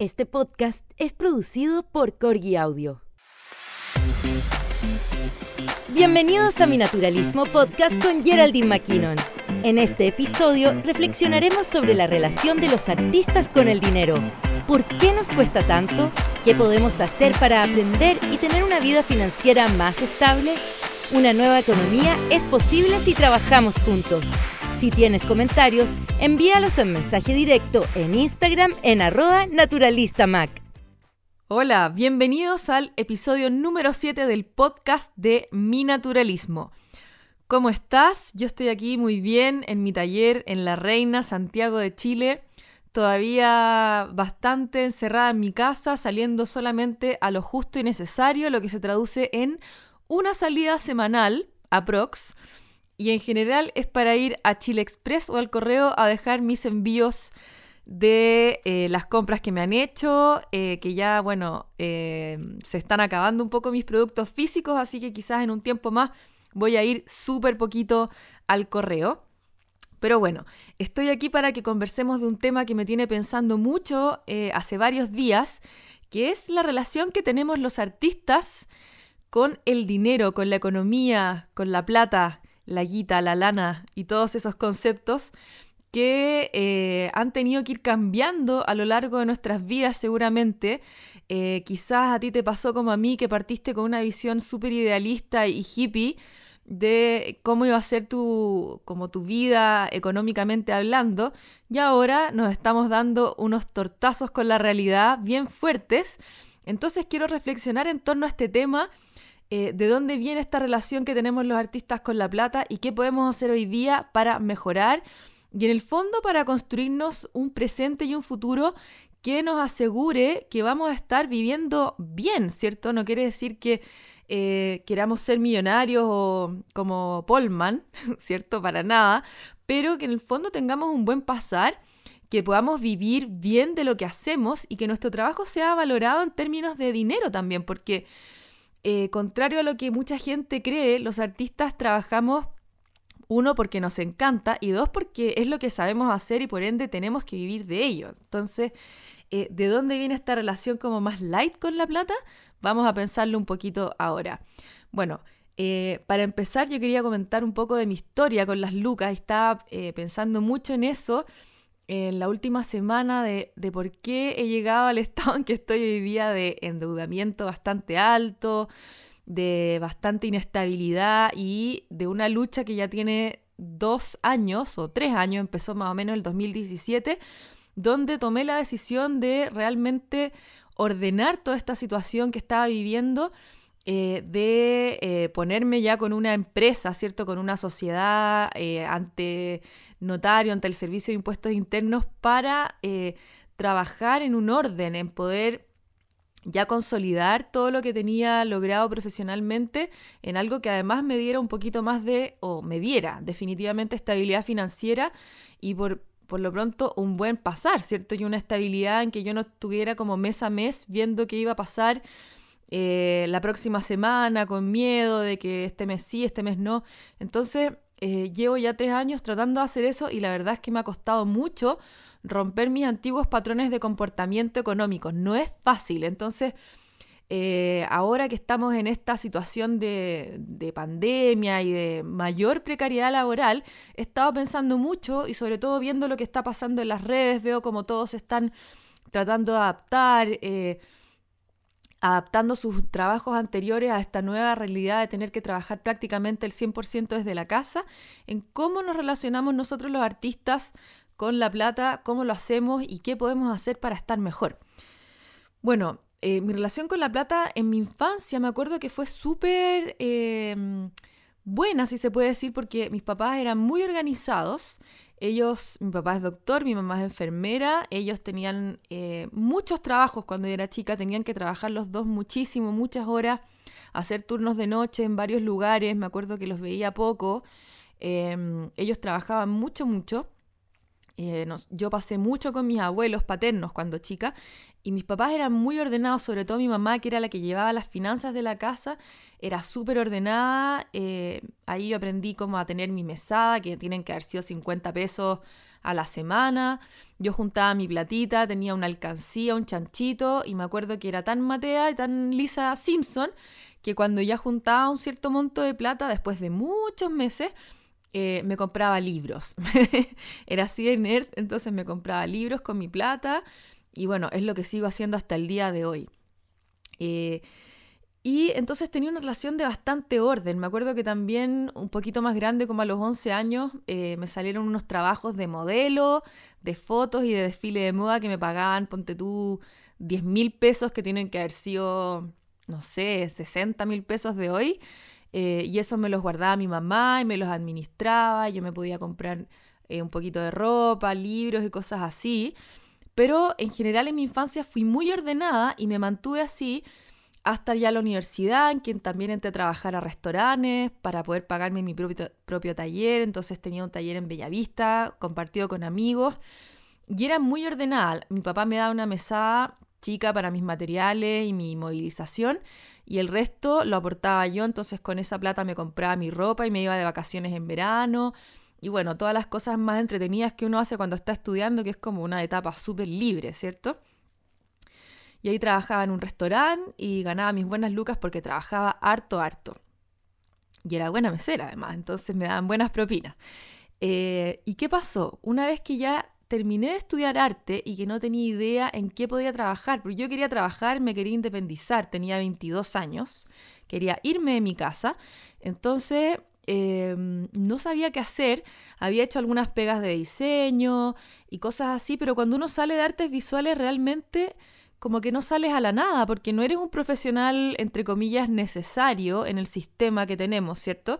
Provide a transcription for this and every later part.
Este podcast es producido por Corgi Audio. Bienvenidos a Mi Naturalismo Podcast con Geraldine McKinnon. En este episodio reflexionaremos sobre la relación de los artistas con el dinero. ¿Por qué nos cuesta tanto? ¿Qué podemos hacer para aprender y tener una vida financiera más estable? Una nueva economía es posible si trabajamos juntos. Si tienes comentarios, envíalos en mensaje directo en Instagram en arroba naturalistamac. Hola, bienvenidos al episodio número 7 del podcast de Mi Naturalismo. ¿Cómo estás? Yo estoy aquí muy bien en mi taller en La Reina, Santiago de Chile. Todavía bastante encerrada en mi casa, saliendo solamente a lo justo y necesario, lo que se traduce en una salida semanal, aprox, y en general es para ir a Chile Express o al correo a dejar mis envíos de eh, las compras que me han hecho, eh, que ya, bueno, eh, se están acabando un poco mis productos físicos, así que quizás en un tiempo más voy a ir súper poquito al correo. Pero bueno, estoy aquí para que conversemos de un tema que me tiene pensando mucho hace varios días, que es la relación que tenemos los artistas con el dinero, con la economía, con la plata, la guita, la lana y todos esos conceptos que eh, han tenido que ir cambiando a lo largo de nuestras vidas seguramente. Eh, quizás a ti te pasó como a mí que partiste con una visión súper idealista y hippie de cómo iba a ser tu, como tu vida económicamente hablando y ahora nos estamos dando unos tortazos con la realidad bien fuertes. Entonces quiero reflexionar en torno a este tema eh, de dónde viene esta relación que tenemos los artistas con la plata y qué podemos hacer hoy día para mejorar y en el fondo para construirnos un presente y un futuro que nos asegure que vamos a estar viviendo bien, ¿cierto? No quiere decir que eh, queramos ser millonarios o como Polman, ¿cierto? Para nada, pero que en el fondo tengamos un buen pasar que podamos vivir bien de lo que hacemos y que nuestro trabajo sea valorado en términos de dinero también, porque eh, contrario a lo que mucha gente cree, los artistas trabajamos uno porque nos encanta y dos porque es lo que sabemos hacer y por ende tenemos que vivir de ello. Entonces, eh, ¿de dónde viene esta relación como más light con la plata? Vamos a pensarlo un poquito ahora. Bueno, eh, para empezar yo quería comentar un poco de mi historia con las lucas. Estaba pensando mucho en eso en la última semana de, por qué he llegado al estado en que estoy hoy día de endeudamiento bastante alto, de bastante inestabilidad y de una lucha que ya tiene dos años o tres años, empezó más o menos el 2017, donde tomé la decisión de realmente ordenar toda esta situación que estaba viviendo, eh, de eh, ponerme ya con una empresa, ¿cierto? Con una sociedad eh, ante notario ante el Servicio de Impuestos Internos para eh, trabajar en un orden, en poder ya consolidar todo lo que tenía logrado profesionalmente en algo que además me diera un poquito más de, o me diera definitivamente estabilidad financiera y por, por lo pronto un buen pasar, ¿cierto? Y una estabilidad en que yo no estuviera como mes a mes viendo qué iba a pasar eh, la próxima semana con miedo de que este mes sí, este mes no. Entonces, eh, llevo ya tres años tratando de hacer eso y la verdad es que me ha costado mucho romper mis antiguos patrones de comportamiento económico. No es fácil. Entonces, eh, ahora que estamos en esta situación de, de, pandemia y de mayor precariedad laboral, he estado pensando mucho y sobre todo viendo lo que está pasando en las redes, veo como todos están tratando de adaptar. Eh, adaptando sus trabajos anteriores a esta nueva realidad de tener que trabajar prácticamente el 100% desde la casa, en cómo nos relacionamos nosotros los artistas con la plata, cómo lo hacemos y qué podemos hacer para estar mejor. Bueno, eh, mi relación con la plata en mi infancia me acuerdo que fue súper em, buena, si se puede decir, porque mis papás eran muy organizados ellos, mi papá es doctor, mi mamá es enfermera, ellos tenían eh, muchos trabajos cuando yo era chica, tenían que trabajar los dos muchísimo, muchas horas, hacer turnos de noche en varios lugares, me acuerdo que los veía poco, em, ellos trabajaban mucho, mucho. Eh, yo pasé mucho con mis abuelos paternos cuando chica y mis papás eran muy ordenados, sobre todo mi mamá, que era la que llevaba las finanzas de la casa, era súper ordenada. Eh, ahí yo aprendí como a tener mi mesada, que tienen que haber sido 50 pesos a la semana. Yo juntaba mi platita, tenía una alcancía, un chanchito y me acuerdo que era tan matea y tan Lisa Simpson que cuando ya juntaba un cierto monto de plata, después de muchos meses, eh, me compraba libros. era así de nerd, entonces me compraba libros con mi plata y bueno, es lo que sigo haciendo hasta el día de hoy. Eh, y entonces tenía una relación de bastante orden. Me acuerdo que también un poquito más grande, como a los 11 años, eh, me salieron unos trabajos de modelo, de fotos y de desfile de moda que me pagaban, ponte tú, 10 mil pesos que tienen que haber sido, no sé, 60 mil pesos de hoy. Eh, y eso me los guardaba mi mamá y me los administraba. Y yo me podía comprar un poquito de ropa, libros y cosas así. Pero en general en mi infancia fui muy ordenada y me mantuve así hasta ya la universidad, en que también entré a trabajar a restaurantes para poder pagarme mi propio, propio taller. Entonces tenía un taller en Bellavista, compartido con amigos. Y era muy ordenada. Mi papá me daba una mesada chica para mis materiales y mi movilización y el resto lo aportaba yo, entonces con esa plata me compraba mi ropa y me iba de vacaciones en verano y bueno, todas las cosas más entretenidas que uno hace cuando está estudiando, que es como una etapa súper libre, ¿cierto? Y ahí trabajaba en un restaurante y ganaba mis buenas lucas porque trabajaba harto, harto. Y era buena mesera además, entonces me daban buenas propinas. Eh, ¿Y qué pasó? Una vez que ya terminé de estudiar arte y que no tenía idea en qué podía trabajar, porque yo quería trabajar, me quería independizar, tenía 22 años, quería irme de mi casa, entonces em, no sabía qué hacer, había hecho algunas pegas de diseño y cosas así, pero cuando uno sale de artes visuales realmente como que no sales a la nada, porque no eres un profesional, entre comillas, necesario en el sistema que tenemos, ¿cierto?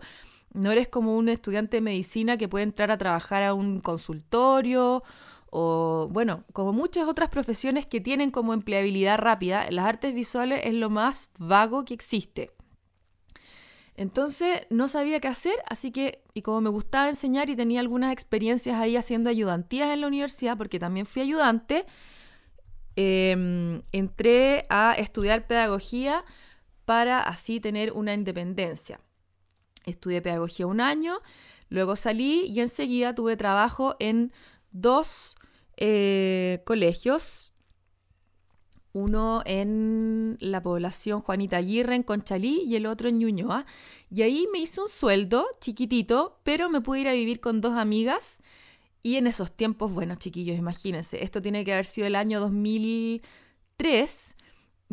No eres como un estudiante de medicina que puede entrar a trabajar a un consultorio o, bueno, como muchas otras profesiones que tienen como empleabilidad rápida, las artes visuales es lo más vago que existe. Entonces no sabía qué hacer, así que, y como me gustaba enseñar y tenía algunas experiencias ahí haciendo ayudantías en la universidad, porque también fui ayudante, em, entré a estudiar pedagogía para así tener una independencia. Estudié pedagogía un año, luego salí y enseguida tuve trabajo en dos eh, colegios, uno en la población Juanita Aguirre en Conchalí y el otro en Ñuñoa. Y ahí me hice un sueldo chiquitito, pero me pude ir a vivir con dos amigas. Y en esos tiempos, bueno, chiquillos, imagínense, esto tiene que haber sido el año 2003.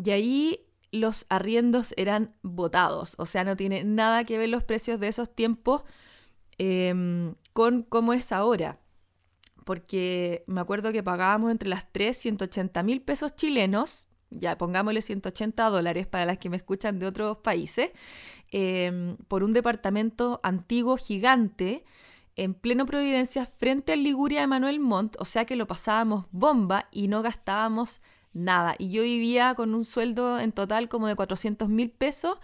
Y ahí los arriendos eran votados. O sea, no tiene nada que ver los precios de esos tiempos em, con cómo es ahora. Porque me acuerdo que pagábamos entre las 3 180 mil pesos chilenos, ya pongámosle 180 dólares para las que me escuchan de otros países, em, por un departamento antiguo gigante en pleno Providencia frente al Liguria de Manuel Montt, o sea que lo pasábamos bomba y no gastábamos nada. Y yo vivía con un sueldo en total como de 400 mil pesos,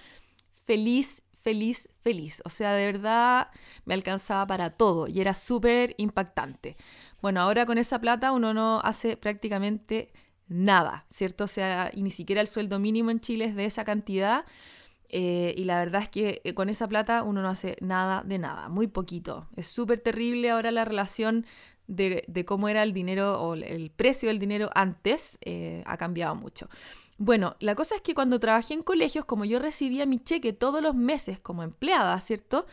feliz, feliz, feliz. O sea, de verdad me alcanzaba para todo y era súper impactante. Bueno, ahora con esa plata uno no hace prácticamente nada, ¿cierto? O sea, y ni siquiera el sueldo mínimo en Chile es de esa cantidad. Eh, y la verdad es que eh, con esa plata uno no hace nada de nada, muy poquito. Es súper terrible ahora la relación de, cómo era el dinero o el precio del dinero antes eh, ha cambiado mucho. Bueno, la cosa es que cuando trabajé en colegios, como yo recibía mi cheque todos los meses como empleada, ¿cierto?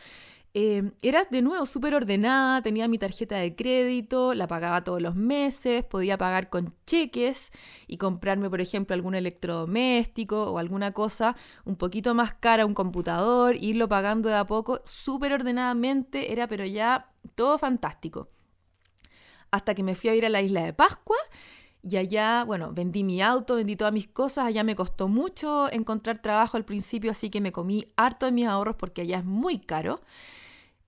Eh, era de nuevo súper ordenada, tenía mi tarjeta de crédito, la pagaba todos los meses, podía pagar con cheques y comprarme, por ejemplo, algún electrodoméstico o alguna cosa un poquito más cara, un computador, irlo pagando de a poco, súper ordenadamente, era pero ya todo fantástico hasta que me fui a ir a la isla de Pascua y allá, bueno, vendí mi auto, vendí todas mis cosas, allá me costó mucho encontrar trabajo al principio, así que me comí harto de mis ahorros porque allá es muy caro.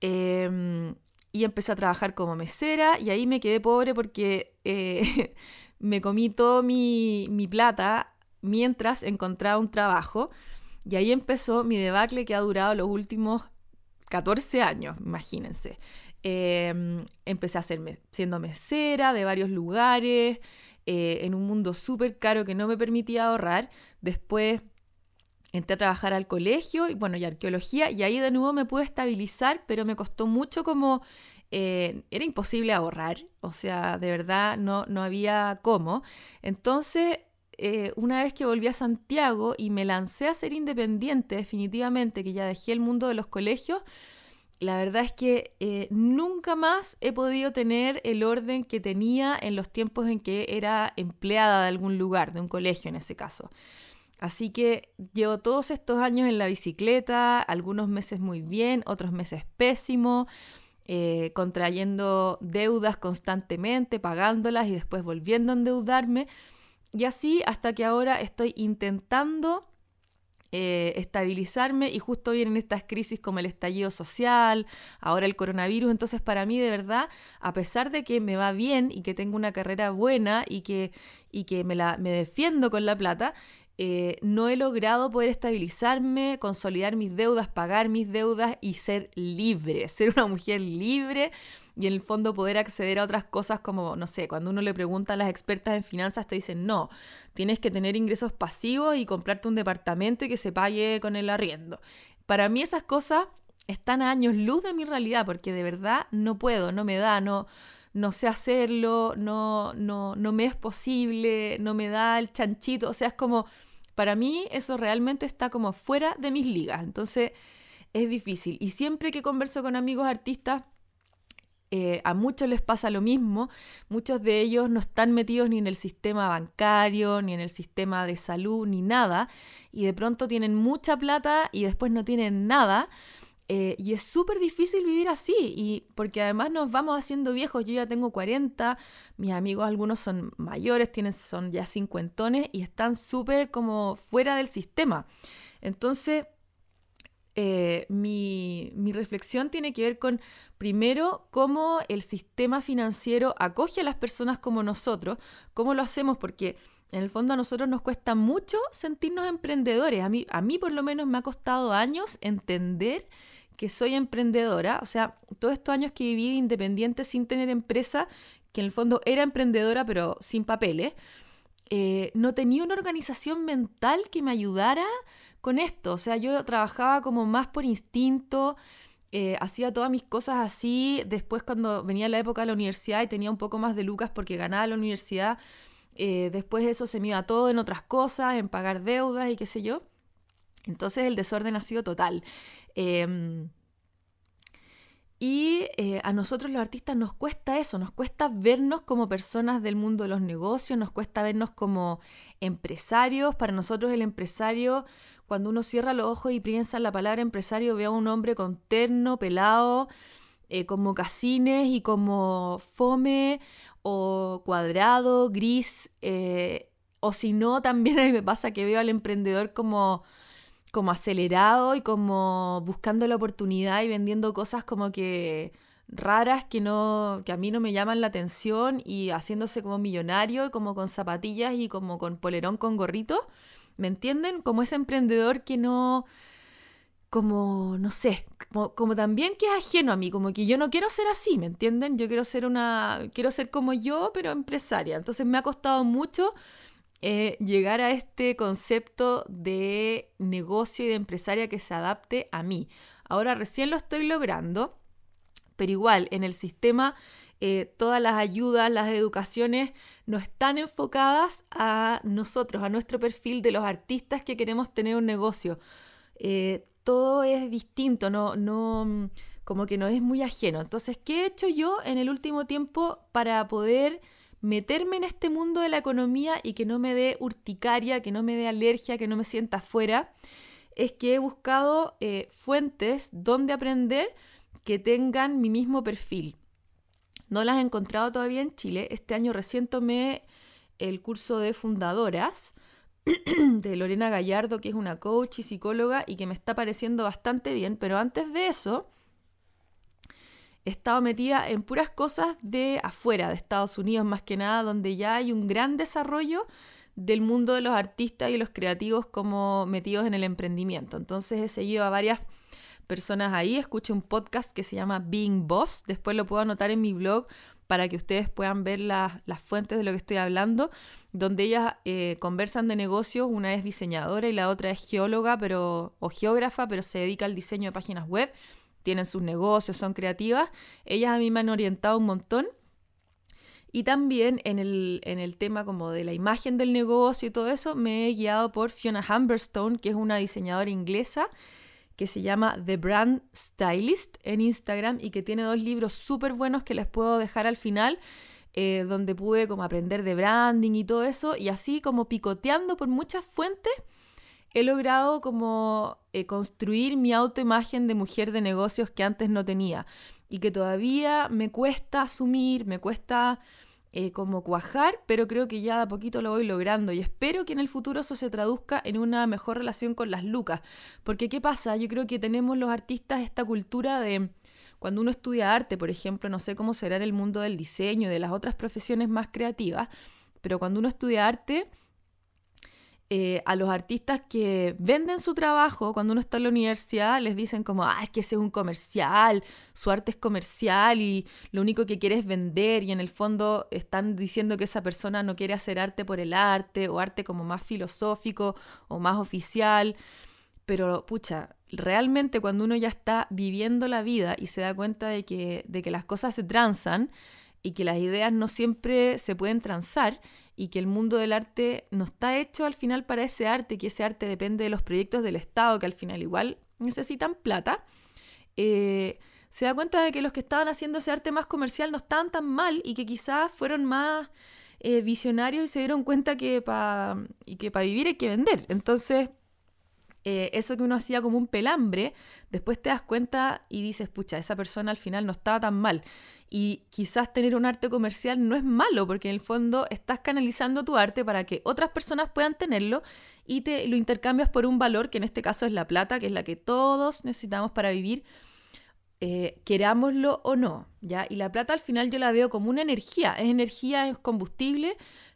Em, y empecé a trabajar como mesera y ahí me quedé pobre porque eh, me comí toda mi, plata mientras encontraba un trabajo. Y ahí empezó mi debacle que ha durado los últimos 14 años, imagínense. Em, empecé a ser siendo mesera de varios lugares, eh, en un mundo súper caro que no me permitía ahorrar. Después entré a trabajar al colegio y bueno, y arqueología, y ahí de nuevo me pude estabilizar, pero me costó mucho como eh, era imposible ahorrar, o sea, de verdad no, no había cómo. Entonces, eh, una vez que volví a Santiago y me lancé a ser independiente definitivamente, que ya dejé el mundo de los colegios, la verdad es que eh, nunca más he podido tener el orden que tenía en los tiempos en que era empleada de algún lugar, de un colegio en ese caso. Así que llevo todos estos años en la bicicleta, algunos meses muy bien, otros meses pésimo, eh, contrayendo deudas constantemente, pagándolas y después volviendo a endeudarme. Y así hasta que ahora estoy intentando eh, estabilizarme y justo vienen estas crisis como el estallido social, ahora el coronavirus, entonces para mí de verdad, a pesar de que me va bien y que tengo una carrera buena y que, y que me, la, me defiendo con la plata, eh, no he logrado poder estabilizarme, consolidar mis deudas, pagar mis deudas y ser libre, ser una mujer libre y en el fondo poder acceder a otras cosas como, no sé, cuando uno le pregunta a las expertas en finanzas te dicen, no, tienes que tener ingresos pasivos y comprarte un departamento y que se pague con el arriendo. Para mí esas cosas están a años luz de mi realidad porque de verdad no puedo, no me da, no, no sé hacerlo, no, no, no me es posible, no me da el chanchito, o sea, es como, para mí eso realmente está como fuera de mis ligas, entonces es difícil. Y siempre que converso con amigos artistas, eh, a muchos les pasa lo mismo, muchos de ellos no están metidos ni en el sistema bancario, ni en el sistema de salud, ni nada, y de pronto tienen mucha plata y después no tienen nada. Eh, y es súper difícil vivir así, y porque además nos vamos haciendo viejos. Yo ya tengo 40, mis amigos algunos son mayores, tienen, son ya cincuentones y están súper como fuera del sistema. Entonces, eh, mi, reflexión tiene que ver con, primero, cómo el sistema financiero acoge a las personas como nosotros, cómo lo hacemos, porque en el fondo a nosotros nos cuesta mucho sentirnos emprendedores. A mí, a mí por lo menos me ha costado años entender que soy emprendedora, o sea, todos estos años que viví independiente sin tener empresa, que en el fondo era emprendedora pero sin papeles, eh, no tenía una organización mental que me ayudara con esto. O sea, yo trabajaba como más por instinto, eh, hacía todas mis cosas así. Después cuando venía la época de la universidad y tenía un poco más de lucas porque ganaba la universidad, eh, después eso se me iba todo en otras cosas, en pagar deudas y qué sé yo. Entonces el desorden ha sido total. Em, y eh, a nosotros los artistas nos cuesta eso, nos cuesta vernos como personas del mundo de los negocios, nos cuesta vernos como empresarios. Para nosotros el empresario cuando uno cierra los ojos y piensa en la palabra empresario, ve a un hombre con terno, pelado, eh, con mocasines y como fome o cuadrado, gris, eh, o si no, también a mí me pasa que veo al emprendedor como, como acelerado y como buscando la oportunidad y vendiendo cosas como que raras que no que a mí no me llaman la atención y haciéndose como millonario como con zapatillas y como con polerón con gorrito ¿Me entienden? Como ese emprendedor que no, como, no sé, como, también que es ajeno a mí, como que yo no quiero ser así, ¿me entienden? Yo quiero ser una, quiero ser como yo, pero empresaria. Entonces me ha costado mucho eh, llegar a este concepto de negocio y de empresaria que se adapte a mí. Ahora recién lo estoy logrando, pero igual en el sistema eh, todas las ayudas, las educaciones no están enfocadas a nosotros, a nuestro perfil de los artistas que queremos tener un negocio. Eh, todo es distinto, no, no, como que no es muy ajeno. Entonces, ¿qué he hecho yo en el último tiempo para poder meterme en este mundo de la economía y que no me dé urticaria, que no me dé alergia, que no me sienta afuera? Es que he buscado eh, fuentes donde aprender que tengan mi mismo perfil. No las he encontrado todavía en Chile. Este año recién tomé el curso de fundadoras de Lorena Gallardo, que es una coach y psicóloga y que me está pareciendo bastante bien, pero antes de eso he estado metida en puras cosas de afuera, de Estados Unidos más que nada, donde ya hay un gran desarrollo del mundo de los artistas y los creativos como metidos en el emprendimiento. Entonces he seguido a varias personas ahí. Escucho un podcast que se llama Being Boss. Después lo puedo anotar en mi blog para que ustedes puedan ver las fuentes de lo que estoy hablando, donde ellas eh, conversan de negocios. Una es diseñadora y la otra es geóloga pero, o geógrafa, pero se dedica al diseño de páginas web. Tienen sus negocios, son creativas, ellas a mí me han orientado un montón. Y también en el, en el tema como de la imagen del negocio y todo eso, me he guiado por Fiona Humberstone, que es una diseñadora inglesa que se llama The Brand Stylist en Instagram y que tiene dos libros súper buenos que les puedo dejar al final, eh, donde pude como aprender de branding y todo eso, y así como picoteando por muchas fuentes, he logrado como eh, construir mi autoimagen de mujer de negocios que antes no tenía y que todavía me cuesta asumir, me cuesta eh, como cuajar, pero creo que ya de a poquito lo voy logrando y espero que en el futuro eso se traduzca en una mejor relación con las lucas. Porque ¿qué pasa? Yo creo que tenemos los artistas esta cultura de cuando uno estudia arte, por ejemplo, no sé cómo será en el mundo del diseño y de las otras profesiones más creativas, pero cuando uno estudia arte eh, a los artistas que venden su trabajo cuando uno está en la universidad, les dicen como, ah, es que ese es un comercial, su arte es comercial y lo único que quiere es vender y en el fondo están diciendo que esa persona no quiere hacer arte por el arte o arte como más filosófico o más oficial. Pero, pucha, realmente cuando uno ya está viviendo la vida y se da cuenta de que, de que las cosas se transan y que las ideas no siempre se pueden transar y que el mundo del arte no está hecho al final para ese arte, que ese arte depende de los proyectos del Estado, que al final igual necesitan plata, eh, se da cuenta de que los que estaban haciendo ese arte más comercial no estaban tan mal y que quizás fueron más eh, visionarios y se dieron cuenta que para vivir hay que vender. Entonces, eh, eso que uno hacía como un pelambre, después te das cuenta y dices, pucha, esa persona al final no estaba tan mal. Y quizás tener un arte comercial no es malo, porque en el fondo estás canalizando tu arte para que otras personas puedan tenerlo y te lo intercambias por un valor, que en este caso es la plata, que es la que todos necesitamos para vivir, eh, querámoslo o no. ¿ya? Y la plata al final yo la veo como una energía, es energía, es combustible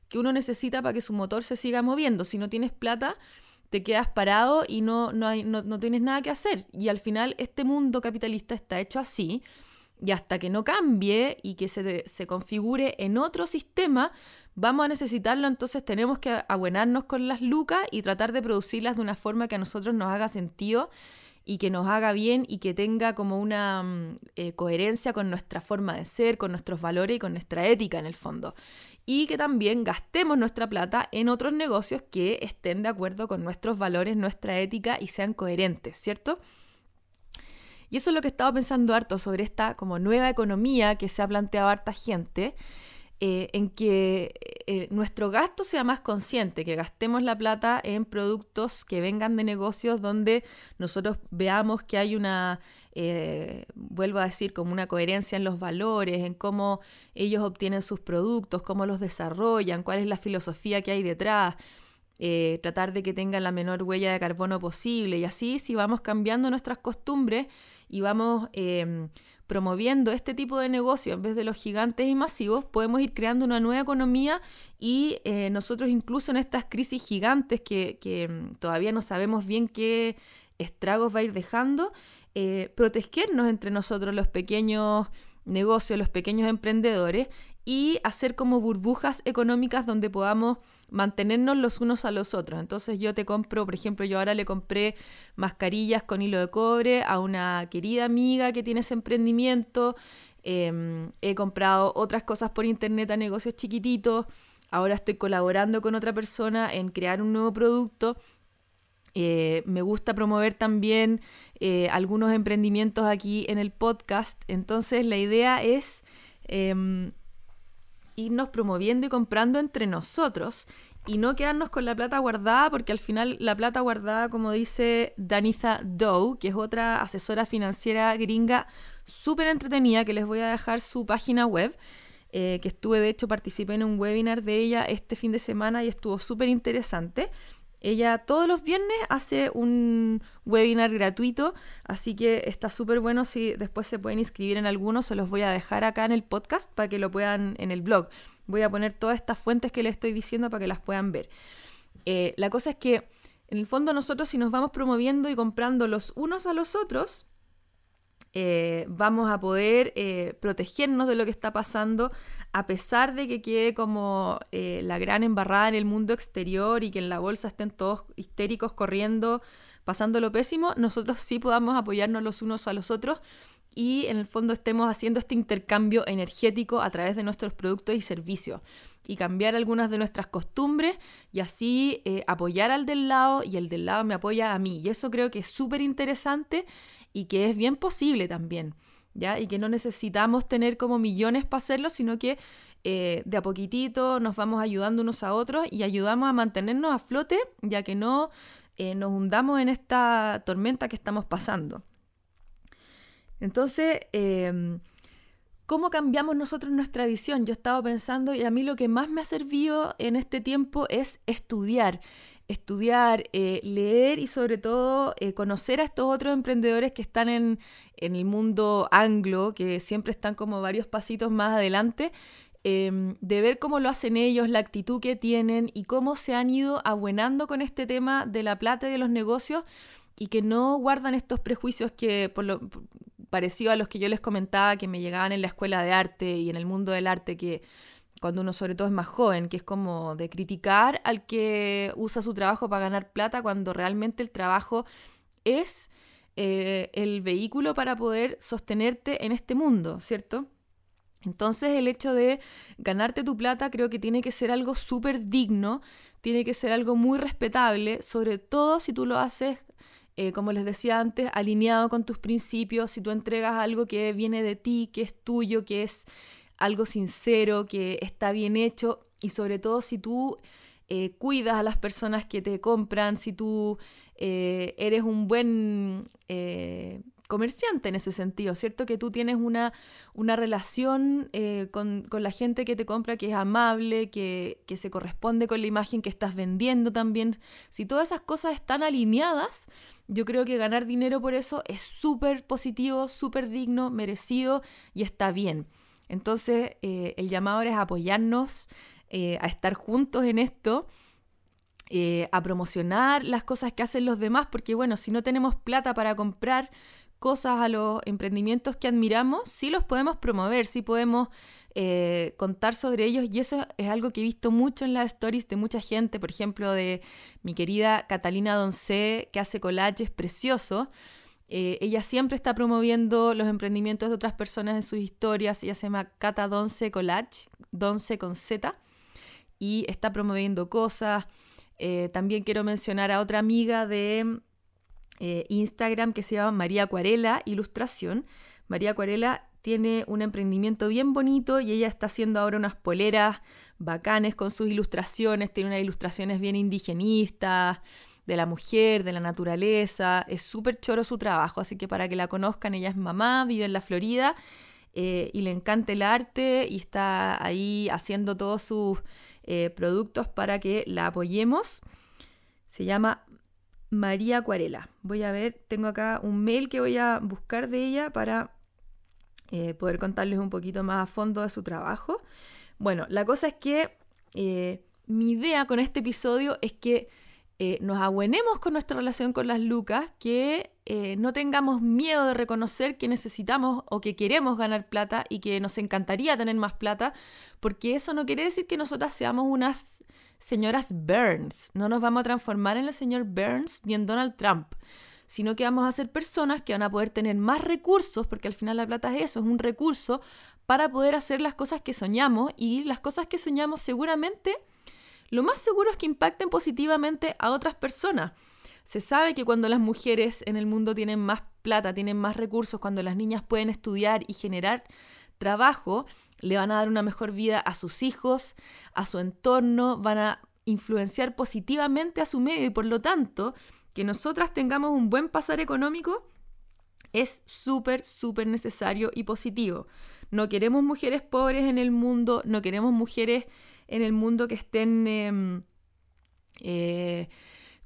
que uno necesita para que su motor se siga moviendo. Si no tienes plata, te quedas parado y no, no, hay, no, no tienes nada que hacer. Y al final este mundo capitalista está hecho así y hasta que no cambie y que se, se, configure en otro sistema, vamos a necesitarlo, entonces tenemos que abuenarnos con las lucas y tratar de producirlas de una forma que a nosotros nos haga sentido y que nos haga bien y que tenga como una mm, eh, coherencia con nuestra forma de ser, con nuestros valores y con nuestra ética en el fondo. Y que también gastemos nuestra plata en otros negocios que estén de acuerdo con nuestros valores, nuestra ética y sean coherentes, ¿cierto? Y eso es lo que estaba pensando harto sobre esta como nueva economía que se ha planteado harta gente, eh, en que eh, nuestro gasto sea más consciente, que gastemos la plata en productos que vengan de negocios donde nosotros veamos que hay una, eh, vuelvo a decir, como una coherencia en los valores, en cómo ellos obtienen sus productos, cómo los desarrollan, cuál es la filosofía que hay detrás. Eh, tratar de que tengan la menor huella de carbono posible y así si vamos cambiando nuestras costumbres y vamos em, promoviendo este tipo de negocio en vez de los gigantes y masivos, podemos ir creando una nueva economía y eh, nosotros incluso en estas crisis gigantes que, que em, todavía no sabemos bien qué estragos va a ir dejando, eh, protegernos entre nosotros los pequeños negocios, los pequeños emprendedores y hacer como burbujas económicas donde podamos mantenernos los unos a los otros. Entonces yo te compro, por ejemplo, yo ahora le compré mascarillas con hilo de cobre a una querida amiga que tiene ese emprendimiento. Em, he comprado otras cosas por internet a negocios chiquititos. Ahora estoy colaborando con otra persona en crear un nuevo producto. Eh, me gusta promover también eh, algunos emprendimientos aquí en el podcast. Entonces la idea es em, irnos promoviendo y comprando entre nosotros y no quedarnos con la plata guardada, porque al final la plata guardada, como dice Danitha Dow, que es otra asesora financiera gringa súper entretenida, que les voy a dejar su página web, eh, que estuve, de hecho, participé en un webinar de ella este fin de semana y estuvo súper interesante. Ella todos los viernes hace un webinar gratuito, así que está súper bueno si después se pueden inscribir en alguno, se los voy a dejar acá en el podcast para que lo puedan en el blog. Voy a poner todas estas fuentes que les estoy diciendo para que las puedan ver. Eh, la cosa es que en el fondo nosotros si nos vamos promoviendo y comprando los unos a los otros, eh, vamos a poder eh, protegernos de lo que está pasando a pesar de que quede como eh, la gran embarrada en el mundo exterior y que en la bolsa estén todos histéricos corriendo, pasando lo pésimo, nosotros sí podamos apoyarnos los unos a los otros y en el fondo estemos haciendo este intercambio energético a través de nuestros productos y servicios y cambiar algunas de nuestras costumbres y así eh, apoyar al del lado y el del lado me apoya a mí. Y eso creo que es súper interesante y que es bien posible también. ¿Ya? Y que no necesitamos tener como millones para hacerlo, sino que eh, de a poquitito nos vamos ayudando unos a otros y ayudamos a mantenernos a flote, ya que no eh, nos hundamos en esta tormenta que estamos pasando. Entonces, em, ¿cómo cambiamos nosotros nuestra visión? Yo he estado pensando y a mí lo que más me ha servido en este tiempo es estudiar. Estudiar, eh, leer y sobre todo eh, conocer a estos otros emprendedores que están en, el mundo anglo, que siempre están como varios pasitos más adelante, em, de ver cómo lo hacen ellos, la actitud que tienen y cómo se han ido abuenando con este tema de la plata y de los negocios y que no guardan estos prejuicios que por lo, parecido a los que yo les comentaba que me llegaban en la escuela de arte y en el mundo del arte que cuando uno sobre todo es más joven, que es como de criticar al que usa su trabajo para ganar plata cuando realmente el trabajo es eh, el vehículo para poder sostenerte en este mundo, ¿cierto? Entonces el hecho de ganarte tu plata creo que tiene que ser algo súper digno, tiene que ser algo muy respetable, sobre todo si tú lo haces eh, como les decía antes, alineado con tus principios, si tú entregas algo que viene de ti, que es tuyo, que es algo sincero, que está bien hecho y sobre todo si tú eh, cuidas a las personas que te compran, si tú eh, eres un buen comerciante en ese sentido, ¿cierto? Que tú tienes una, una relación con, con, la gente que te compra que es amable, que, que se corresponde con la imagen que estás vendiendo también. Si todas esas cosas están alineadas, yo creo que ganar dinero por eso es súper positivo, súper digno, merecido y está bien. Entonces, eh, el llamado es apoyarnos, eh, a estar juntos en esto, eh, a promocionar las cosas que hacen los demás, porque bueno, si no tenemos plata para comprar cosas a los emprendimientos que admiramos, sí los podemos promover, sí podemos eh, contar sobre ellos y eso es algo que he visto mucho en las stories de mucha gente, por ejemplo de mi querida Catalina Doncé que hace collages preciosos. Eh, ella siempre está promoviendo los emprendimientos de otras personas en sus historias. Ella se llama Cata Donce Collage, Donce con Z, y está promoviendo cosas. Eh, también quiero mencionar a otra amiga de Instagram que se llama María Acuarela Ilustración. María Acuarela tiene un emprendimiento bien bonito y ella está haciendo ahora unas poleras bacanes con sus ilustraciones, tiene unas ilustraciones bien indigenistas, de la mujer, de la naturaleza, es súper choro su trabajo, así que para que la conozcan, ella es mamá, vive en la Florida eh, y le encanta el arte y está ahí haciendo todos sus eh, productos para que la apoyemos. Se llama María Acuarela. Voy a ver, tengo acá un mail que voy a buscar de ella para eh, poder contarles un poquito más a fondo de su trabajo. Bueno, la cosa es que mi idea con este episodio es que eh, nos abuenemos con nuestra relación con las lucas, que no tengamos miedo de reconocer que necesitamos o que queremos ganar plata y que nos encantaría tener más plata, porque eso no quiere decir que nosotras seamos unas señoras Burns. No nos vamos a transformar en el señor Burns ni en Donald Trump sino que vamos a ser personas que van a poder tener más recursos, porque al final la plata es eso, es un recurso para poder hacer las cosas que soñamos y las cosas que soñamos seguramente, lo más seguro es que impacten positivamente a otras personas. Se sabe que cuando las mujeres en el mundo tienen más plata, tienen más recursos, cuando las niñas pueden estudiar y generar trabajo, le van a dar una mejor vida a sus hijos, a su entorno, van a influenciar positivamente a su medio y por lo tanto que nosotras tengamos un buen pasar económico es súper, súper necesario y positivo. No queremos mujeres pobres en el mundo, no queremos mujeres en el mundo que estén em, eh,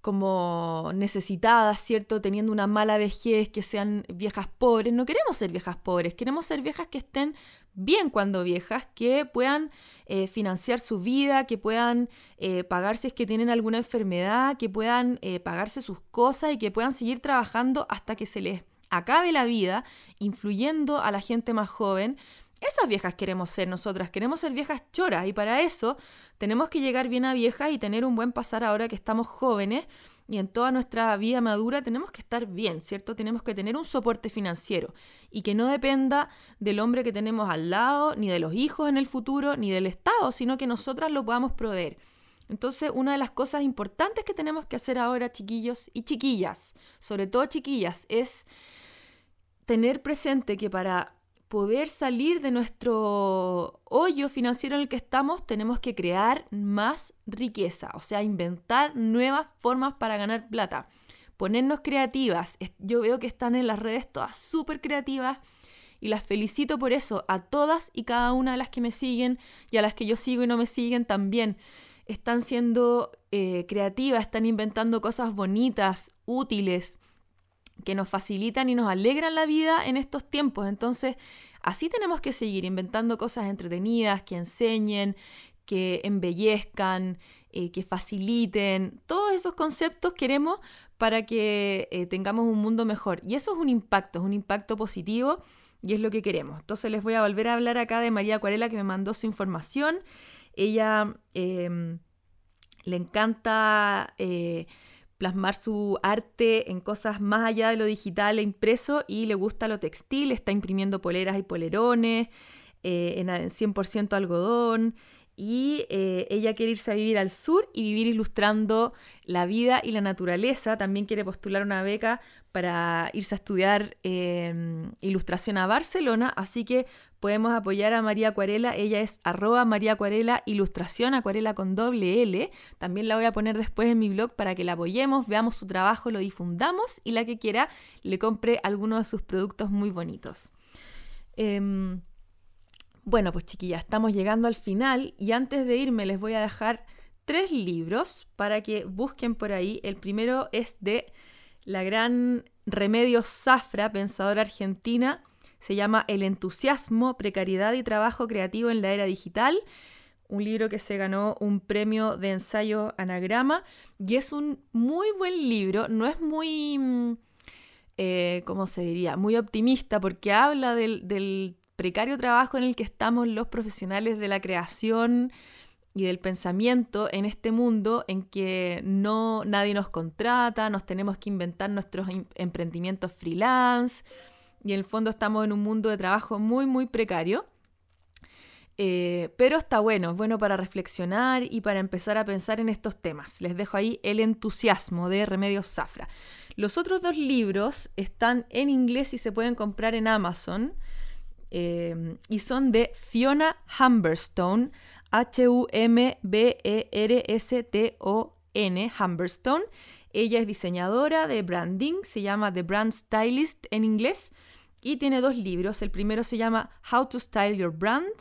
como necesitadas, ¿cierto? Teniendo una mala vejez, que sean viejas pobres. No queremos ser viejas pobres, queremos ser viejas que estén bien cuando viejas, que puedan eh, financiar su vida, que puedan eh, pagar si es que tienen alguna enfermedad, que puedan eh, pagarse sus cosas y que puedan seguir trabajando hasta que se les acabe la vida influyendo a la gente más joven. Esas viejas queremos ser nosotras, queremos ser viejas choras y para eso tenemos que llegar bien a viejas y tener un buen pasar ahora que estamos jóvenes y en toda nuestra vida madura tenemos que estar bien, ¿cierto? Tenemos que tener un soporte financiero y que no dependa del hombre que tenemos al lado, ni de los hijos en el futuro, ni del Estado, sino que nosotras lo podamos proveer. Entonces, una de las cosas importantes que tenemos que hacer ahora, chiquillos y chiquillas, sobre todo chiquillas, es tener presente que para poder salir de nuestro hoyo financiero en el que estamos, tenemos que crear más riqueza, o sea, inventar nuevas formas para ganar plata, ponernos creativas. Yo veo que están en las redes todas súper creativas y las felicito por eso, a todas y cada una de las que me siguen y a las que yo sigo y no me siguen también están siendo eh, creativas, están inventando cosas bonitas, útiles, que nos facilitan y nos alegran la vida en estos tiempos. Entonces, así tenemos que seguir inventando cosas entretenidas, que enseñen, que embellezcan, eh, que faciliten. Todos esos conceptos queremos para que eh, tengamos un mundo mejor. Y eso es un impacto, es un impacto positivo y es lo que queremos. Entonces les voy a volver a hablar acá de María Acuarela que me mandó su información. Ella em, le encanta eh, plasmar su arte en cosas más allá de lo digital e impreso y le gusta lo textil, está imprimiendo poleras y polerones eh, en 100% algodón y eh, ella quiere irse a vivir al sur y vivir ilustrando la vida y la naturaleza. También quiere postular una beca para irse a estudiar em, ilustración a Barcelona, así que podemos apoyar a María Acuarela. Ella es arroba María Acuarela Ilustración, acuarela con doble L. También la voy a poner después en mi blog para que la apoyemos, veamos su trabajo, lo difundamos y la que quiera le compre alguno de sus productos muy bonitos. Em, bueno, pues chiquillas, estamos llegando al final y antes de irme les voy a dejar tres libros para que busquen por ahí. El primero es de la gran Remedio Zafra, pensadora argentina. Se llama El entusiasmo, precariedad y trabajo creativo en la era digital. Un libro que se ganó un premio de ensayo anagrama y es un muy buen libro. No es muy, mm, eh, ¿cómo se diría? Muy optimista porque habla del, del precario trabajo en el que estamos los profesionales de la creación y del pensamiento en este mundo en que no nadie nos contrata, nos tenemos que inventar nuestros em, emprendimientos freelance y en el fondo estamos en un mundo de trabajo muy muy precario. Eh, pero está bueno, es bueno para reflexionar y para empezar a pensar en estos temas. Les dejo ahí El entusiasmo de Remedios Zafra. Los otros dos libros están en inglés y se pueden comprar en Amazon. Em, y son de Fiona Humberstone, H-U-M-B-E-R-S-T-O-N, Humberstone. Ella es diseñadora de branding, se llama The Brand Stylist en inglés, y tiene dos libros. El primero se llama How to Style Your Brand,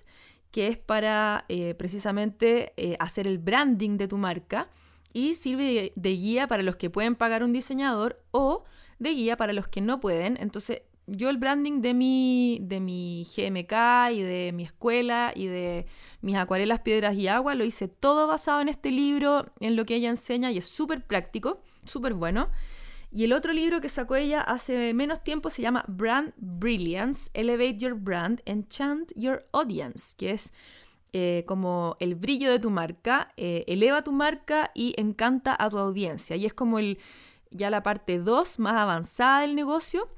que es para eh, precisamente eh, hacer el branding de tu marca y sirve de guía para los que pueden pagar un diseñador o de guía para los que no pueden. Entonces yo el branding de mi, de mi GMK y de mi escuela y de mis acuarelas, piedras y agua lo hice todo basado en este libro, en lo que ella enseña y es súper práctico, súper bueno. Y el otro libro que sacó ella hace menos tiempo se llama Brand Brilliance, Elevate Your Brand, Enchant Your Audience, que es eh, como el brillo de tu marca, eh, eleva tu marca y encanta a tu audiencia. Y es como el, ya la parte 2 más avanzada del negocio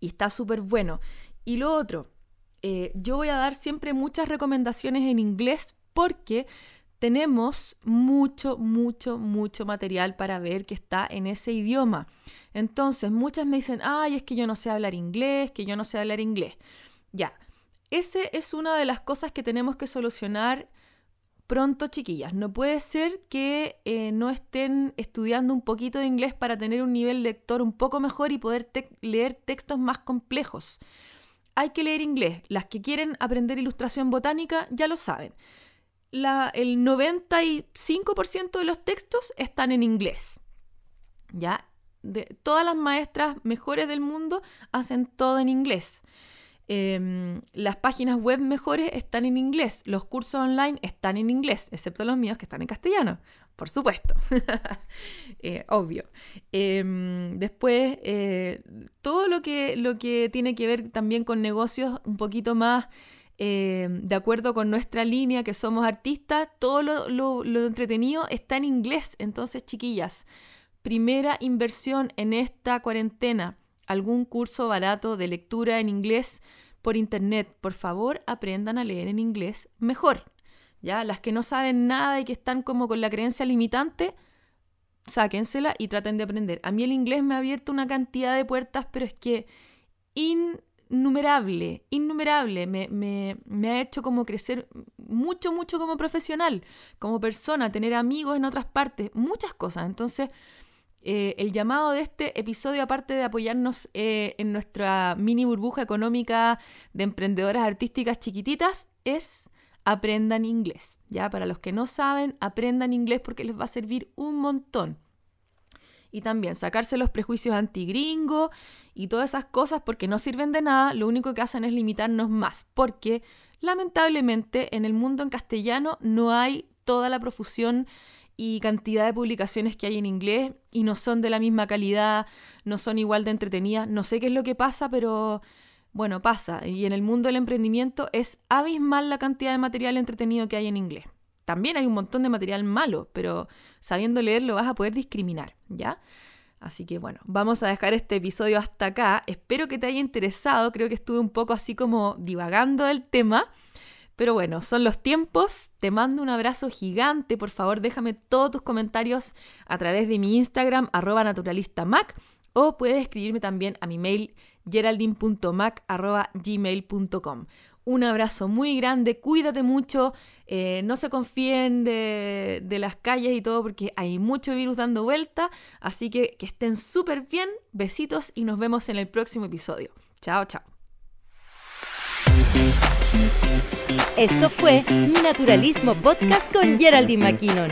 y está súper bueno. Y lo otro, eh, yo voy a dar siempre muchas recomendaciones en inglés porque tenemos mucho, mucho, mucho material para ver que está en ese idioma. Entonces, muchas me dicen, ay, es que yo no sé hablar inglés, que yo no sé hablar inglés. Ya, ese es una de las cosas que tenemos que solucionar pronto, chiquillas. No puede ser que eh, no estén estudiando un poquito de inglés para tener un nivel lector un poco mejor y poder leer textos más complejos. Hay que leer inglés. Las que quieren aprender ilustración botánica ya lo saben. el 95% de los textos están en inglés. ¿Ya? Todas las maestras mejores del mundo hacen todo en inglés. Em, las páginas web mejores están en inglés, los cursos online están en inglés, excepto los míos que están en castellano, por supuesto, eh, obvio. Em, después, eh, todo lo que, lo que tiene que ver también con negocios un poquito más em, de acuerdo con nuestra línea, que somos artistas, todo lo, lo entretenido está en inglés. Entonces, chiquillas, primera inversión en esta cuarentena, algún curso barato de lectura en inglés por internet. Por favor, aprendan a leer en inglés mejor. ¿Ya? Las que no saben nada y que están como con la creencia limitante, sáquensela y traten de aprender. A mí el inglés me ha abierto una cantidad de puertas, pero es que innumerable, innumerable. Me, me, me, ha hecho como crecer mucho, mucho como profesional, como persona, tener amigos en otras partes, muchas cosas. Entonces, eh, el llamado de este episodio, aparte de apoyarnos eh, en nuestra mini burbuja económica de emprendedoras artísticas chiquititas, es aprendan inglés. Ya, para los que no saben, aprendan inglés porque les va a servir un montón. Y también sacarse los prejuicios antigringo y todas esas cosas porque no sirven de nada, lo único que hacen es limitarnos más, porque lamentablemente en el mundo en castellano no hay toda la profusión y cantidad de publicaciones que hay en inglés y no son de la misma calidad, no son igual de entretenidas. No sé qué es lo que pasa, pero bueno, pasa. Y en el mundo del emprendimiento es abismal la cantidad de material entretenido que hay en inglés. También hay un montón de material malo, pero sabiendo leerlo vas a poder discriminar, ¿ya? Así que bueno, vamos a dejar este episodio hasta acá. Espero que te haya interesado, creo que estuve un poco así como divagando del tema. Pero bueno, son los tiempos. Te mando un abrazo gigante. Por favor, déjame todos tus comentarios a través de mi Instagram, arroba naturalistamac, o puedes escribirme también a mi mail geraldine.mac.gmail.com. Un abrazo muy grande, cuídate mucho, eh, no se confíen de, de, las calles y todo porque hay mucho virus dando vuelta, así que que estén súper bien, besitos y nos vemos en el próximo episodio. Chao, chao. Esto fue Naturalismo Podcast con Geraldine McKinnon.